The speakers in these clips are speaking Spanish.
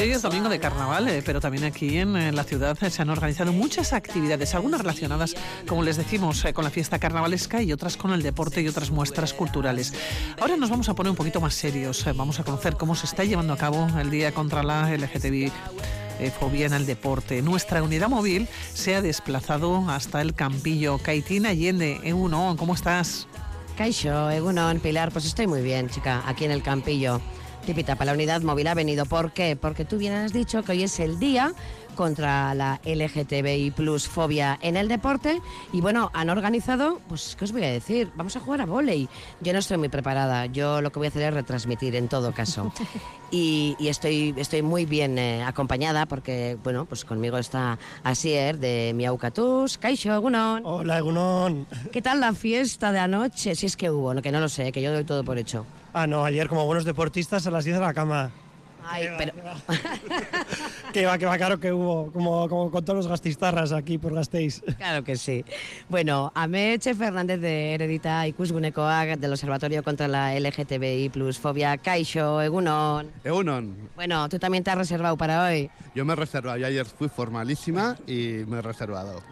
Hoy es domingo de carnaval, eh, pero también aquí en, la ciudad se han organizado muchas actividades, algunas relacionadas, como les decimos, eh, con la fiesta carnavalesca y otras con el deporte y otras muestras culturales. Ahora nos vamos a poner un poquito más serios, eh, vamos a conocer cómo se está llevando a cabo el Día contra la LGTBI fobia en el deporte. Nuestra unidad móvil se ha desplazado hasta el Campillo. Caitina Allende, uno, ¿cómo estás? Caixo, Egunon, Pilar, pues estoy muy bien, chica, aquí en el Campillo. Tipita, para la unidad móvil ha venido. ¿Por qué? Porque tú bien has dicho que hoy es el día contra la LGTBI plus fobia en el deporte y bueno, han organizado, pues ¿qué os voy a decir? Vamos a jugar a volei. Yo no estoy muy preparada, yo lo que voy a hacer es retransmitir en todo caso. Y, estoy, estoy muy bien eh, acompañada porque, bueno, pues conmigo está Asier de Miaucatus. Kaixo, Egunon. Hola, Egunon. ¿Qué tal la fiesta de anoche? Si es que hubo, que no lo sé, que yo doy todo por hecho. Ah, no, ayer como buenos deportistas a las 10 de la cama. Ay, pero... que va, que va, claro que hubo, como, como con todos los gastistarras aquí por Gasteiz. Claro que sí. Bueno, Ameche Fernández de Heredita Ikusgunekoak del Observatorio contra la LGTBI plus fobia, Kaixo, Egunon. Egunon. Bueno, tú también te has reservado para hoy. Yo me he reservado, yo ayer fui formalísima y me he reservado.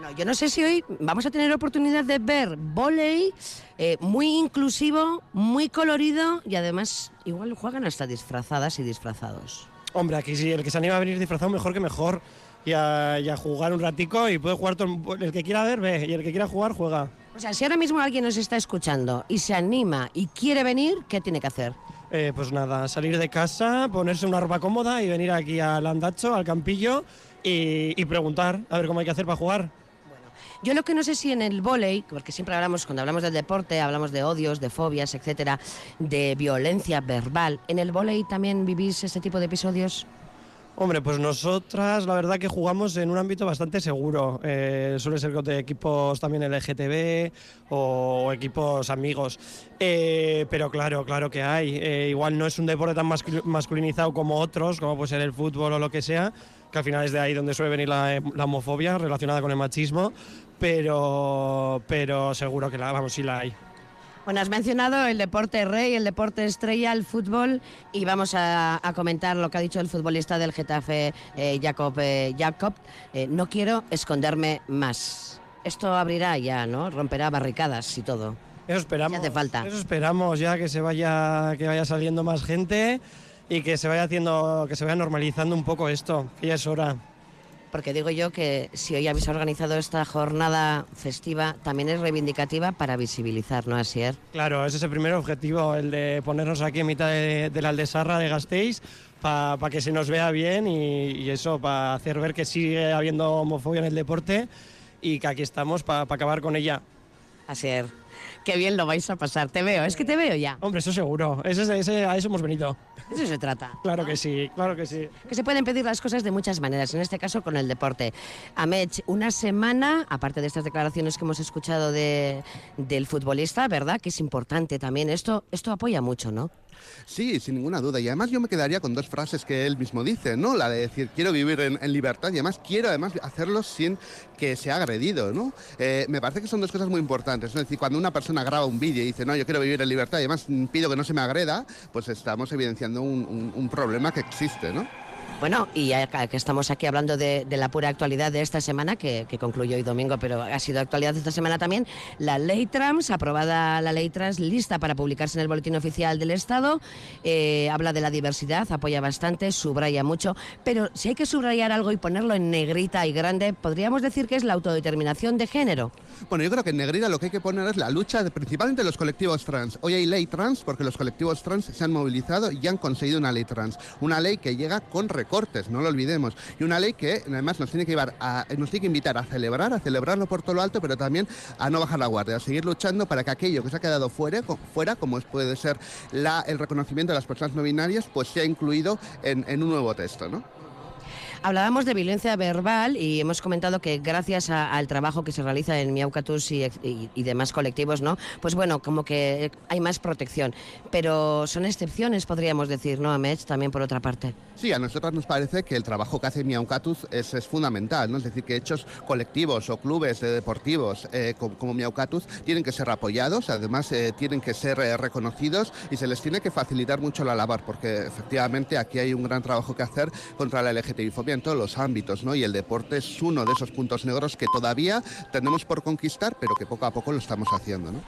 Bueno, yo no sé si hoy vamos a tener oportunidad de ver volei eh, muy inclusivo, muy colorido y además igual juegan hasta disfrazadas y disfrazados. Hombre, aquí sí, el que se anima a venir disfrazado mejor que mejor y a, jugar un ratico y puede jugar todo, el que quiera ver, ve, y el que quiera jugar, juega. O sea, si ahora mismo alguien nos está escuchando y se anima y quiere venir, ¿qué tiene que hacer? Eh, pues nada, salir de casa, ponerse una ropa cómoda y venir aquí al andacho, al campillo y preguntar a ver cómo hay que hacer para jugar. Yo lo que no sé si en el volei, porque siempre hablamos, cuando hablamos del deporte, hablamos de odios, de fobias, etcétera, de violencia verbal. ¿En el volei también vivís ese tipo de episodios? Hombre, pues nosotras la verdad que jugamos en un ámbito bastante seguro. Eh, suele ser de equipos también LGTB o equipos amigos. Eh, pero claro, claro que hay. Eh, igual no es un deporte tan masculinizado como otros, como puede ser el fútbol o lo que sea, que al final es de ahí donde suele venir la, la homofobia relacionada con el machismo pero, pero seguro que la, vamos, sí la hay. Bueno, has mencionado el deporte rey, el deporte estrella, el fútbol, y vamos a, comentar lo que ha dicho el futbolista del Getafe, eh, Jacob. Eh, Jacob eh, no quiero esconderme más. Esto abrirá ya, ¿no? Romperá barricadas y todo. Eso esperamos. hace falta. Eso esperamos ya que se vaya, que vaya saliendo más gente y que se vaya haciendo, que se vaya normalizando un poco esto, que ya es hora porque digo yo que si hoy habéis organizado esta jornada festiva, también es reivindicativa para visibilizar, ¿no, Asier? Claro, ese es el primer objetivo, el de ponernos aquí en mitad de, la Aldesarra de Gasteiz, para que se nos vea bien y, eso, para hacer ver que sigue habiendo homofobia en el deporte y que aquí estamos para acabar con ella. Asier, qué bien lo vais a pasar. Te veo, es que te veo ya. Hombre, eso seguro. Ese, ese, a eso hemos venido. Eso se trata. Claro que sí, claro que sí. Que se pueden pedir las cosas de muchas maneras, en este caso con el deporte. Amech, una semana, aparte de estas declaraciones que hemos escuchado de, del futbolista, ¿verdad? Que es importante también. Esto, esto apoya mucho, ¿no? Sí, sin ninguna duda. Y además yo me quedaría con dos frases que él mismo dice, ¿no? La de decir, quiero vivir en, libertad y además quiero además hacerlo sin que sea agredido, ¿no? Eh, me parece que son dos cosas muy importantes. Es decir, cuando una persona graba un vídeo y dice, no, yo quiero vivir en libertad y además pido que no se me agreda, pues estamos evidenciando un, un problema que existe, ¿no? Bueno, y ya que estamos aquí hablando de, la pura actualidad de esta semana, que, concluyó hoy domingo, pero ha sido actualidad esta semana también, la ley trans, aprobada la ley trans, lista para publicarse en el Boletín Oficial del Estado, eh, habla de la diversidad, apoya bastante, subraya mucho, pero si hay que subrayar algo y ponerlo en negrita y grande, podríamos decir que es la autodeterminación de género. Bueno, yo creo que en negrita lo que hay que poner es la lucha de, principalmente los colectivos trans. Hoy hay ley trans porque los colectivos trans se han movilizado y han conseguido una ley trans. Una ley que llega con recortes, no lo olvidemos. Y una ley que además nos tiene que, invitar a celebrar, a celebrarlo por todo lo alto, pero también a no bajar la guardia, a seguir luchando para que aquello que se ha quedado fuera, fuera como puede ser el reconocimiento de las personas no binarias, pues sea incluido en, en un nuevo texto, ¿no? Hablábamos de violencia verbal y hemos comentado que gracias al trabajo que se realiza en Miaucatus y, y, demás colectivos, ¿no? Pues bueno, como que hay más protección. Pero son excepciones, podríamos decir, ¿no, Amech? También por otra parte. Sí, a nosotros nos parece que el trabajo que hace Miaucatus es, es fundamental, ¿no? Es decir, que hechos colectivos o clubes deportivos eh, como, Miaucatus tienen que ser apoyados, además eh, tienen que ser eh, reconocidos y se les tiene que facilitar mucho la labor, porque efectivamente aquí hay un gran trabajo que hacer contra la En todos los ámbitos, ¿no? Y el deporte es uno de esos puntos negros que todavía tenemos por conquistar, pero que poco a poco lo estamos haciendo, ¿no?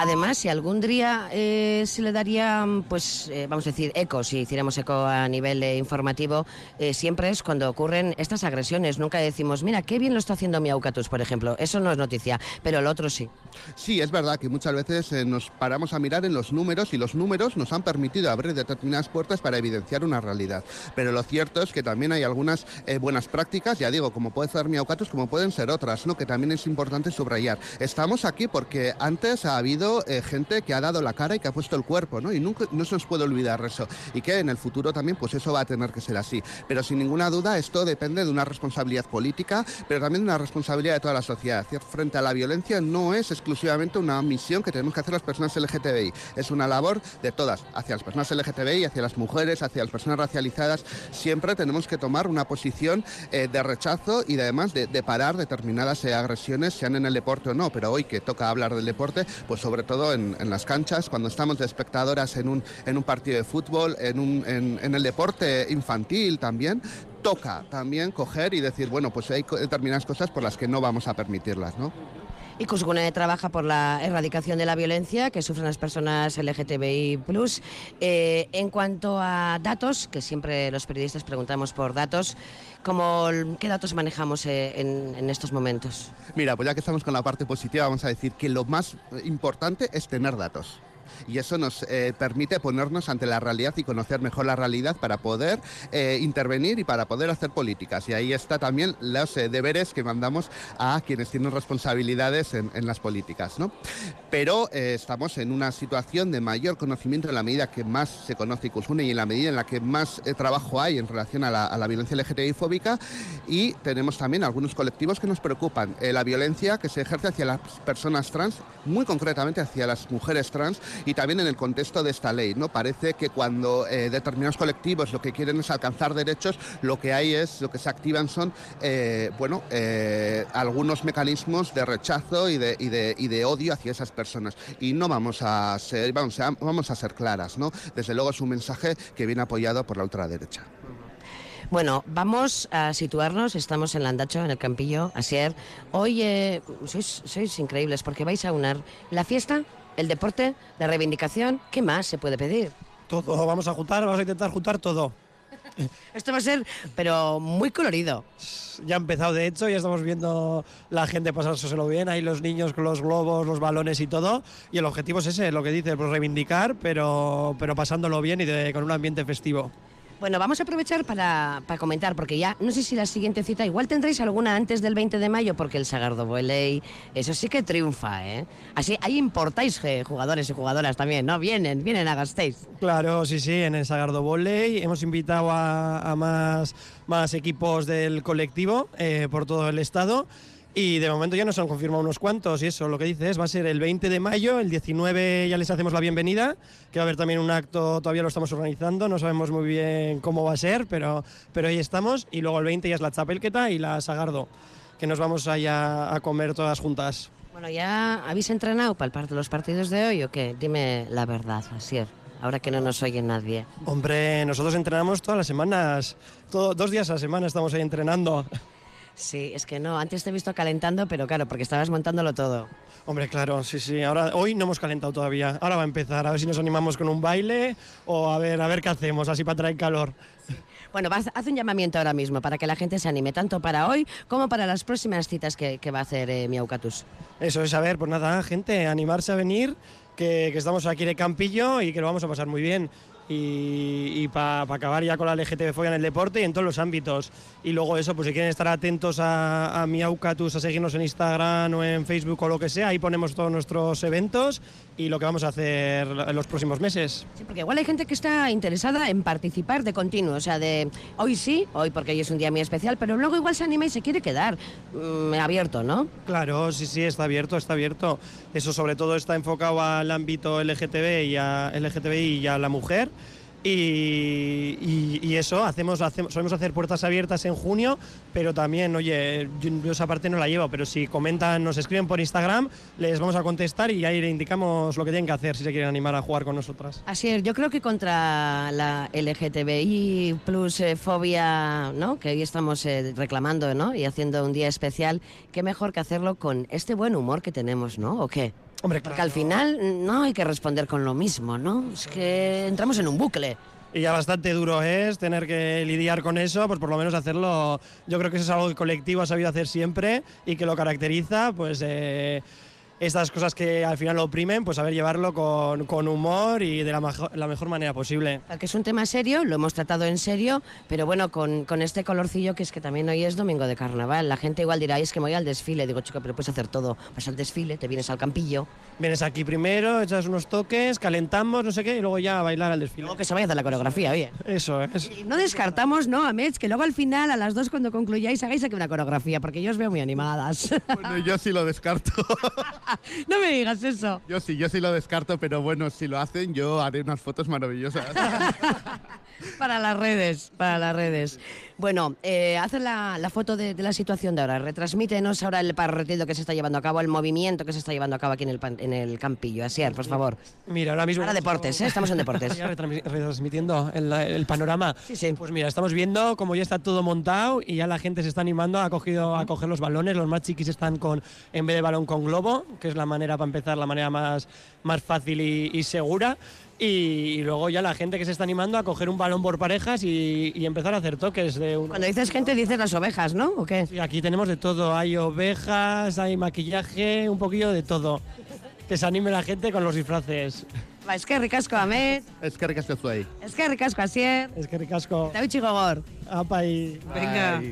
Además, si algún día eh, se le daría, pues, eh, vamos a decir, eco, si hiciéramos eco a nivel eh, informativo, siempre es cuando ocurren estas agresiones. Nunca decimos, mira, qué bien lo está haciendo Miaucatus, por ejemplo. Eso no es noticia, pero el otro sí. Sí, es verdad que muchas veces nos paramos a mirar en los números y los números nos han permitido abrir determinadas puertas para evidenciar una realidad. Pero lo cierto es que también hay algunas buenas prácticas, ya digo, como puede ser Miaucatus, como pueden ser otras, ¿no? que también es importante subrayar. Estamos aquí porque antes ha habido eh, gente que ha dado la cara y que ha puesto el cuerpo, ¿no? Y nunca, no se nos puede olvidar eso. Y que en el futuro también, pues eso va a tener que ser así. Pero sin ninguna duda, esto depende de una responsabilidad política, pero también de una responsabilidad de toda la sociedad. Frente a la violencia no es exclusivamente una misión que tenemos que hacer las personas LGTBI, es una labor de todas, hacia las personas LGTBI, hacia las mujeres, hacia las personas racializadas. Siempre tenemos que tomar una posición eh, de rechazo y además de, parar determinadas eh, agresiones, sean en el deporte o no. Pero hoy que toca hablar del deporte, pues sobre todo en, las canchas, cuando estamos de espectadoras en un, en un partido de fútbol, en, un, en, el deporte infantil también, toca también coger y decir, bueno, pues hay determinadas cosas por las que no vamos a permitirlas, ¿no? Y Cusgune trabaja por la erradicación de la violencia que sufren las personas LGTBI+. Eh, en cuanto a datos, que siempre los periodistas preguntamos por datos, ¿cómo, ¿qué datos manejamos eh, en estos momentos? Mira, pues ya que estamos con la parte positiva, vamos a decir que lo más importante es tener datos y eso nos eh, permite ponernos ante la realidad y conocer mejor la realidad para poder eh, intervenir y para poder hacer políticas. Y ahí está también los eh, deberes que mandamos a quienes tienen responsabilidades en, las políticas. ¿no? Pero estamos en una situación de mayor conocimiento en la medida que más se conoce Icusune y en la medida en la que más trabajo hay en relación a la, a la violencia LGTBI fóbica y tenemos también algunos colectivos que nos preocupan. la violencia que se ejerce hacia las personas trans, muy concretamente hacia las mujeres trans y también en el contexto de esta ley. ¿no? Parece que cuando eh, determinados colectivos lo que quieren es alcanzar derechos, lo que hay es, lo que se activan son eh, bueno, eh, algunos mecanismos de rechazo y de, y, de, y de, odio hacia esas personas. Y no vamos a ser, vamos a, vamos a ser claras. ¿no? Desde luego es un mensaje que viene apoyado por la ultraderecha. Bueno, vamos a situarnos. Estamos en Landacho, en el Campillo, Asier. Hoy sois, sois increíbles porque vais a unar la fiesta el deporte, la reivindicación, ¿qué más se puede pedir? Todo, vamos a juntar, vamos a intentar juntar todo. Esto va a ser, pero muy colorido. Ya ha empezado, de hecho, ya estamos viendo la gente pasárselo bien, ahí los niños con los globos, los balones y todo. Y el objetivo es ese, lo que dice, pues reivindicar, pero, pero pasándolo bien y con un ambiente festivo. Bueno, vamos a aprovechar para, comentar, porque ya no sé si la siguiente cita, igual tendréis alguna antes del 20 de mayo, porque el Sagardo Volley, eso sí que triunfa, ¿eh? Así, ahí importáis eh, jugadores y jugadoras también, ¿no? Vienen, vienen a Gasteiz. Claro, sí, sí, en el Sagardo Volley hemos invitado a, más, más equipos del colectivo eh, por todo el estado. Y de momento ya nos han confirmado unos cuantos y eso, lo que dices, va a ser el 20 de mayo, el 19 ya les hacemos la bienvenida, que va a haber también un acto, todavía lo estamos organizando, no sabemos muy bien cómo va a ser, pero, pero ahí estamos. Y luego el 20 ya es la Chapelqueta y la Sagardo, que nos vamos allá a comer todas juntas. Bueno, ¿ya habéis entrenado para los partidos de hoy o qué? Dime la verdad, Asier ahora que no nos oye nadie? Hombre, nosotros entrenamos todas las semanas, dos días a la semana estamos ahí entrenando. Sí, es que no, antes te he visto calentando, pero claro, porque estabas montándolo todo. Hombre, claro, sí, sí. Ahora, hoy no hemos calentado todavía. Ahora va a empezar, a ver si nos animamos con un baile o a ver, a ver qué hacemos, así para traer calor. Bueno, haz un llamamiento ahora mismo para que la gente se anime, tanto para hoy como para las próximas citas que, va a hacer eh, Miaucatus. Eso es, a ver, pues nada, gente, animarse a venir, que, que estamos aquí de Campillo y que lo vamos a pasar muy bien y, para acabar ya con la LGTB fobia en el deporte y en todos los ámbitos. Y luego eso, pues si quieren estar atentos a, a mi Aucatus, a seguirnos en Instagram o en Facebook o lo que sea, ahí ponemos todos nuestros eventos y lo que vamos a hacer en los próximos meses. Sí, porque igual hay gente que está interesada en participar de continuo, o sea, de hoy sí, hoy porque hoy es un día muy especial, pero luego igual se anima y se quiere quedar mm, abierto, ¿no? Claro, sí, sí, está abierto, está abierto. Eso sobre todo está enfocado al ámbito LGTB y a LGTBI y a la mujer. Y, eso, hacemos, solemos hacer puertas abiertas en junio, pero también, oye, yo, esa parte no la llevo, pero si comentan, nos escriben por Instagram, les vamos a contestar y ahí le indicamos lo que tienen que hacer si se quieren animar a jugar con nosotras. Así es, yo creo que contra la LGTBI plus eh, fobia, ¿no? que hoy estamos eh, reclamando ¿no? y haciendo un día especial, qué mejor que hacerlo con este buen humor que tenemos, ¿no? ¿O qué? Hombre, Porque al final no hay que responder con lo mismo, ¿no? Es que entramos en un bucle. Y ya bastante duro es tener que lidiar con eso, pues por lo menos hacerlo, yo creo que eso es algo que el colectivo ha sabido hacer siempre y que lo caracteriza, pues... Eh, estas cosas que al final lo oprimen, pues saber llevarlo con, con humor y de la, la, mejor manera posible. Que es un tema serio, lo hemos tratado en serio, pero bueno, con, con, este colorcillo que es que también hoy es domingo de carnaval. La gente igual dirá, es que me voy al desfile. Digo, chico, pero puedes hacer todo. Vas al desfile, te vienes al campillo. Vienes aquí primero, echas unos toques, calentamos, no sé qué, y luego ya a bailar al desfile. Luego que se vaya a hacer la coreografía, oye. Eso es. no descartamos, ¿no, Amets? Que luego al final, a las dos, cuando concluyáis, hagáis aquí una coreografía, porque yo os veo muy animadas. Bueno, yo sí lo descarto. no me digas eso. Yo sí, yo sí lo descarto, pero bueno, si lo hacen, yo haré unas fotos maravillosas. para las redes, para las redes. Bueno, eh, haz la, foto de, la situación de ahora. Retransmítenos ahora el partido que se está llevando a cabo, el movimiento que se está llevando a cabo aquí en el, en el campillo. Así por favor. Mira, ahora mismo. Ahora deportes, ¿eh? estamos en deportes. retransmitiendo el, panorama. Sí, sí. Pues mira, estamos viendo cómo ya está todo montado y ya la gente se está animando, ha cogido a coger los balones. Los más chiquis están con, en vez de balón con globo, que es la manera para empezar, la manera más, más fácil y segura. Y, luego ya la gente que se está animando a coger un balón por parejas y, empezar a hacer toques. De Cuando dices gente, dices las ovejas, ¿no? ¿O qué? Sí, aquí tenemos de todo. Hay ovejas, hay maquillaje, un poquillo de todo. Que se anime la gente con los disfraces. Es que ricasco, Amet. Es que ricasco Zuei. Es que ricasco, Asier. Es que ricasco. David Chigogor. Apa y... Venga,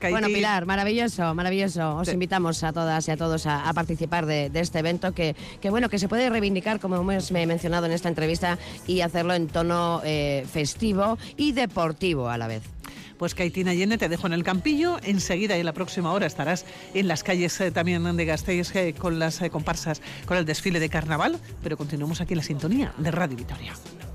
Bueno, Pilar, maravilloso, maravilloso. Os invitamos a todas y a todos a, participar de, este evento que, que, bueno, que se puede reivindicar, como hemos mencionado en esta entrevista, y hacerlo en tono eh, festivo y deportivo a la vez. Pues Caitina Yene, te dejo en el campillo. Enseguida, y en la próxima hora, estarás en las calles eh, también de Gasteiz eh, con las comparsas, con el desfile de carnaval. Pero continuamos aquí en la sintonía de Radio Vitoria.